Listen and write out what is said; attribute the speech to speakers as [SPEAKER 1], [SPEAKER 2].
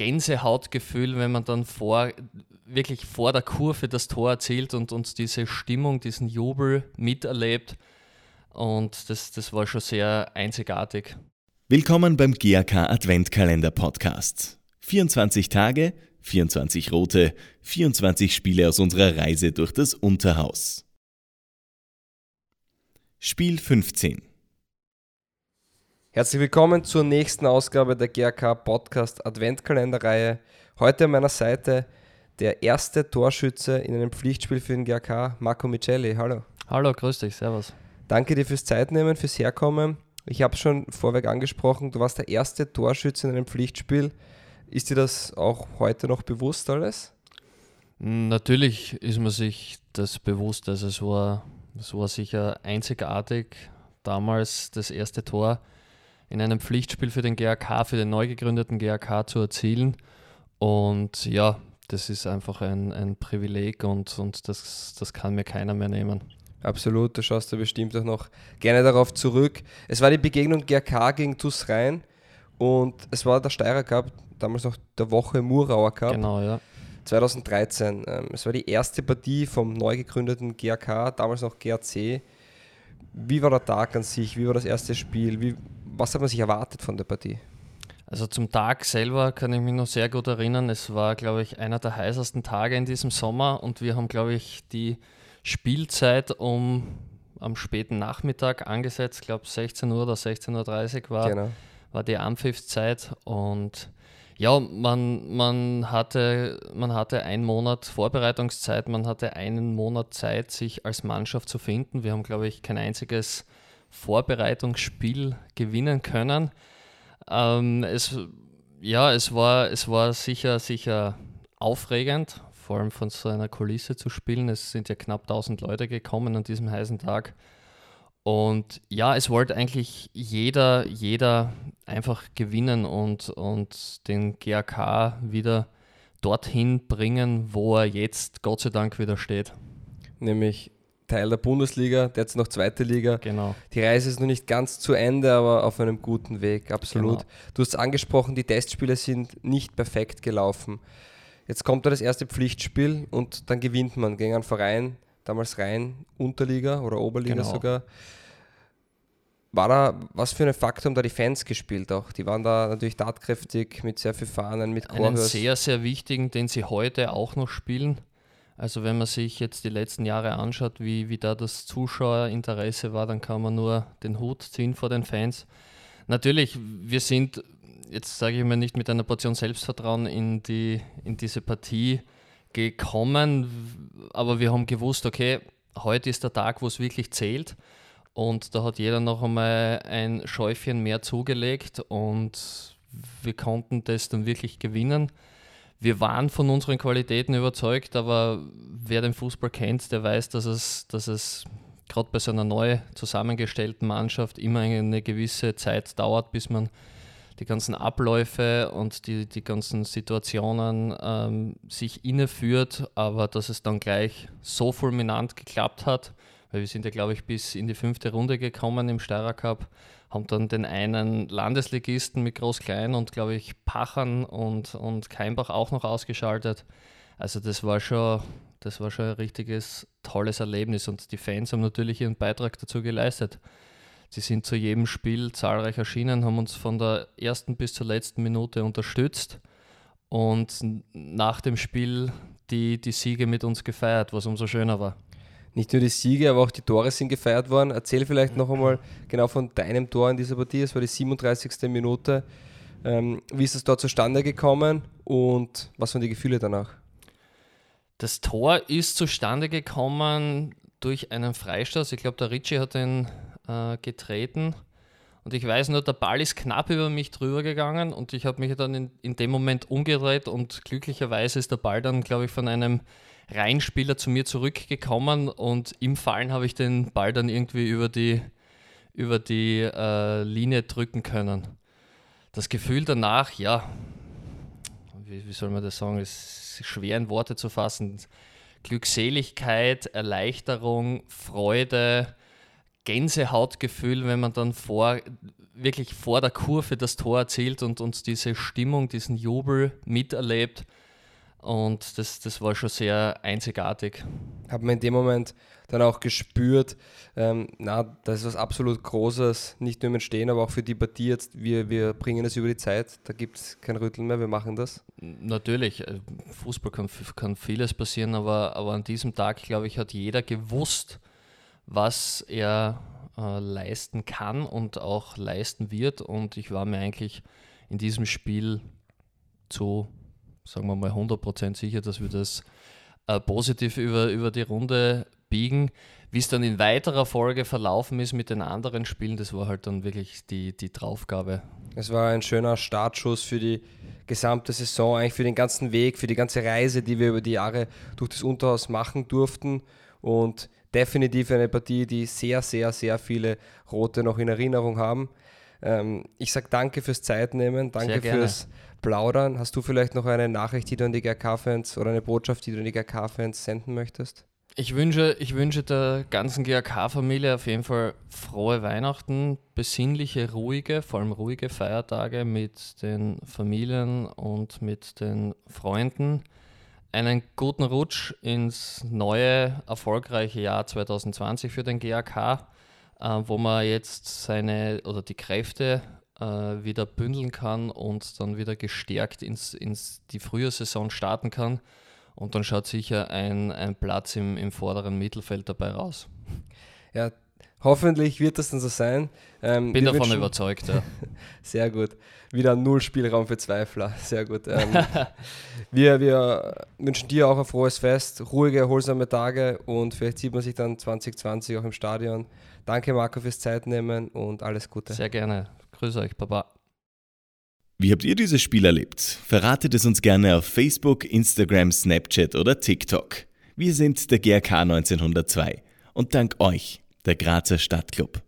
[SPEAKER 1] Gänsehautgefühl, wenn man dann vor, wirklich vor der Kurve das Tor erzielt und uns diese Stimmung, diesen Jubel miterlebt. Und das, das war schon sehr einzigartig.
[SPEAKER 2] Willkommen beim GAK Adventkalender Podcast. 24 Tage, 24 rote, 24 Spiele aus unserer Reise durch das Unterhaus. Spiel 15
[SPEAKER 3] Herzlich willkommen zur nächsten Ausgabe der GRK Podcast Adventkalenderreihe. Heute an meiner Seite der erste Torschütze in einem Pflichtspiel für den GRK, Marco Micelli. Hallo.
[SPEAKER 1] Hallo, grüß dich, servus.
[SPEAKER 3] Danke dir fürs Zeitnehmen, fürs Herkommen. Ich habe schon vorweg angesprochen, du warst der erste Torschütze in einem Pflichtspiel. Ist dir das auch heute noch bewusst alles?
[SPEAKER 1] Natürlich ist man sich das bewusst. Also es war, es war sicher einzigartig, damals das erste Tor in einem Pflichtspiel für den GAK, für den neu gegründeten GAK zu erzielen. Und ja, das ist einfach ein, ein Privileg und, und das, das kann mir keiner mehr nehmen.
[SPEAKER 3] Absolut, da schaust du bestimmt auch noch gerne darauf zurück. Es war die Begegnung GRK gegen TuS Rhein und es war der Steirer Cup, damals noch der Woche Murauer Cup.
[SPEAKER 1] Genau, ja.
[SPEAKER 3] 2013. Ähm, es war die erste Partie vom neu gegründeten GRK, damals noch GRC. Wie war der Tag an sich? Wie war das erste Spiel? Wie, was hat man sich erwartet von der Partie?
[SPEAKER 1] Also zum Tag selber kann ich mich noch sehr gut erinnern. Es war, glaube ich, einer der heißesten Tage in diesem Sommer und wir haben, glaube ich, die Spielzeit um am späten Nachmittag angesetzt. Ich glaube 16 Uhr oder 16.30 Uhr war, genau. war die Anpfiffszeit und ja, man, man, hatte, man hatte einen Monat Vorbereitungszeit, man hatte einen Monat Zeit, sich als Mannschaft zu finden. Wir haben, glaube ich, kein einziges Vorbereitungsspiel gewinnen können. Ähm, es, ja, es war, es war sicher, sicher aufregend, vor allem von so einer Kulisse zu spielen. Es sind ja knapp 1000 Leute gekommen an diesem heißen Tag. Und ja, es wollte eigentlich jeder, jeder einfach gewinnen und, und den GAK wieder dorthin bringen, wo er jetzt Gott sei Dank wieder steht.
[SPEAKER 3] Nämlich Teil der Bundesliga, derzeit noch zweite Liga.
[SPEAKER 1] Genau.
[SPEAKER 3] Die Reise ist noch nicht ganz zu Ende, aber auf einem guten Weg, absolut. Genau. Du hast angesprochen, die Testspiele sind nicht perfekt gelaufen. Jetzt kommt da das erste Pflichtspiel und dann gewinnt man gegen einen Verein, damals rein Unterliga oder Oberliga genau. sogar. War da, was für ein Faktor haben da die Fans gespielt auch? Die waren da natürlich tatkräftig mit sehr viel Fahnen, mit
[SPEAKER 1] Chorhörs. Einen sehr, sehr wichtigen, den sie heute auch noch spielen. Also wenn man sich jetzt die letzten Jahre anschaut, wie, wie da das Zuschauerinteresse war, dann kann man nur den Hut ziehen vor den Fans. Natürlich, wir sind, jetzt sage ich mal nicht mit einer Portion Selbstvertrauen in, die, in diese Partie gekommen, aber wir haben gewusst, okay, heute ist der Tag, wo es wirklich zählt. Und da hat jeder noch einmal ein Schäufchen mehr zugelegt und wir konnten das dann wirklich gewinnen wir waren von unseren Qualitäten überzeugt, aber wer den Fußball kennt, der weiß, dass es, dass es gerade bei so einer neu zusammengestellten Mannschaft immer eine gewisse Zeit dauert, bis man die ganzen Abläufe und die, die ganzen Situationen ähm, sich inneführt, aber dass es dann gleich so fulminant geklappt hat, weil wir sind ja, glaube ich, bis in die fünfte Runde gekommen im Steirer Cup haben dann den einen Landesligisten mit Groß-Klein und glaube ich Pachern und, und Keimbach auch noch ausgeschaltet. Also das war schon, das war schon ein richtiges tolles Erlebnis und die Fans haben natürlich ihren Beitrag dazu geleistet. Sie sind zu jedem Spiel zahlreich erschienen, haben uns von der ersten bis zur letzten Minute unterstützt und nach dem Spiel die, die Siege mit uns gefeiert, was umso schöner war
[SPEAKER 3] nicht nur die Siege, aber auch die Tore sind gefeiert worden. Erzähl vielleicht noch einmal genau von deinem Tor in dieser Partie. Es war die 37. Minute. Ähm, wie ist es dort zustande gekommen und was waren die Gefühle danach?
[SPEAKER 1] Das Tor ist zustande gekommen durch einen Freistoß. Ich glaube, der Ritchie hat den äh, getreten. Und ich weiß nur, der Ball ist knapp über mich drüber gegangen und ich habe mich dann in, in dem Moment umgedreht und glücklicherweise ist der Ball dann, glaube ich, von einem Reinspieler zu mir zurückgekommen und im Fallen habe ich den Ball dann irgendwie über die, über die äh, Linie drücken können. Das Gefühl danach, ja, wie, wie soll man das sagen, ist schwer in Worte zu fassen. Glückseligkeit, Erleichterung, Freude, Gänsehautgefühl, wenn man dann vor, wirklich vor der Kurve das Tor erzielt und uns diese Stimmung, diesen Jubel miterlebt. Und das, das war schon sehr einzigartig.
[SPEAKER 3] Hat man in dem Moment dann auch gespürt, ähm, na, das ist was absolut Großes, nicht nur im Entstehen, aber auch für die Partie jetzt. Wir, wir bringen es über die Zeit, da gibt es kein Rütteln mehr, wir machen das.
[SPEAKER 1] Natürlich, äh, Fußball kann, kann vieles passieren, aber, aber an diesem Tag, glaube ich, hat jeder gewusst, was er äh, leisten kann und auch leisten wird. Und ich war mir eigentlich in diesem Spiel zu sagen wir mal 100% sicher, dass wir das äh, positiv über, über die Runde biegen. Wie es dann in weiterer Folge verlaufen ist mit den anderen Spielen, das war halt dann wirklich die, die Draufgabe.
[SPEAKER 3] Es war ein schöner Startschuss für die gesamte Saison, eigentlich für den ganzen Weg, für die ganze Reise, die wir über die Jahre durch das Unterhaus machen durften. Und definitiv eine Partie, die sehr, sehr, sehr viele Rote noch in Erinnerung haben. Ähm, ich sage danke fürs Zeitnehmen, danke fürs Plaudern. Hast du vielleicht noch eine Nachricht, die du an die GRK-Fans oder eine Botschaft, die du an die GRK-Fans senden möchtest?
[SPEAKER 1] Ich wünsche, ich wünsche der ganzen GRK-Familie auf jeden Fall frohe Weihnachten, besinnliche, ruhige, vor allem ruhige Feiertage mit den Familien und mit den Freunden. Einen guten Rutsch ins neue, erfolgreiche Jahr 2020 für den GRK äh, wo man jetzt seine oder die Kräfte äh, wieder bündeln kann und dann wieder gestärkt ins, ins die Frühjahrsaison starten kann. Und dann schaut sicher ein, ein Platz im, im vorderen Mittelfeld dabei raus.
[SPEAKER 3] Ja, hoffentlich wird das dann so sein.
[SPEAKER 1] Ähm, Bin davon wünschen, überzeugt, ja.
[SPEAKER 3] Sehr gut. Wieder null Spielraum für Zweifler. Sehr gut. Ähm, wir, wir wünschen dir auch ein frohes Fest, ruhige, erholsame Tage und vielleicht sieht man sich dann 2020 auch im Stadion. Danke, Marco, fürs Zeitnehmen und alles Gute.
[SPEAKER 1] Sehr gerne. Grüße euch, Baba.
[SPEAKER 2] Wie habt ihr dieses Spiel erlebt? Verratet es uns gerne auf Facebook, Instagram, Snapchat oder TikTok. Wir sind der GRK 1902 und dank euch der Grazer Stadtclub.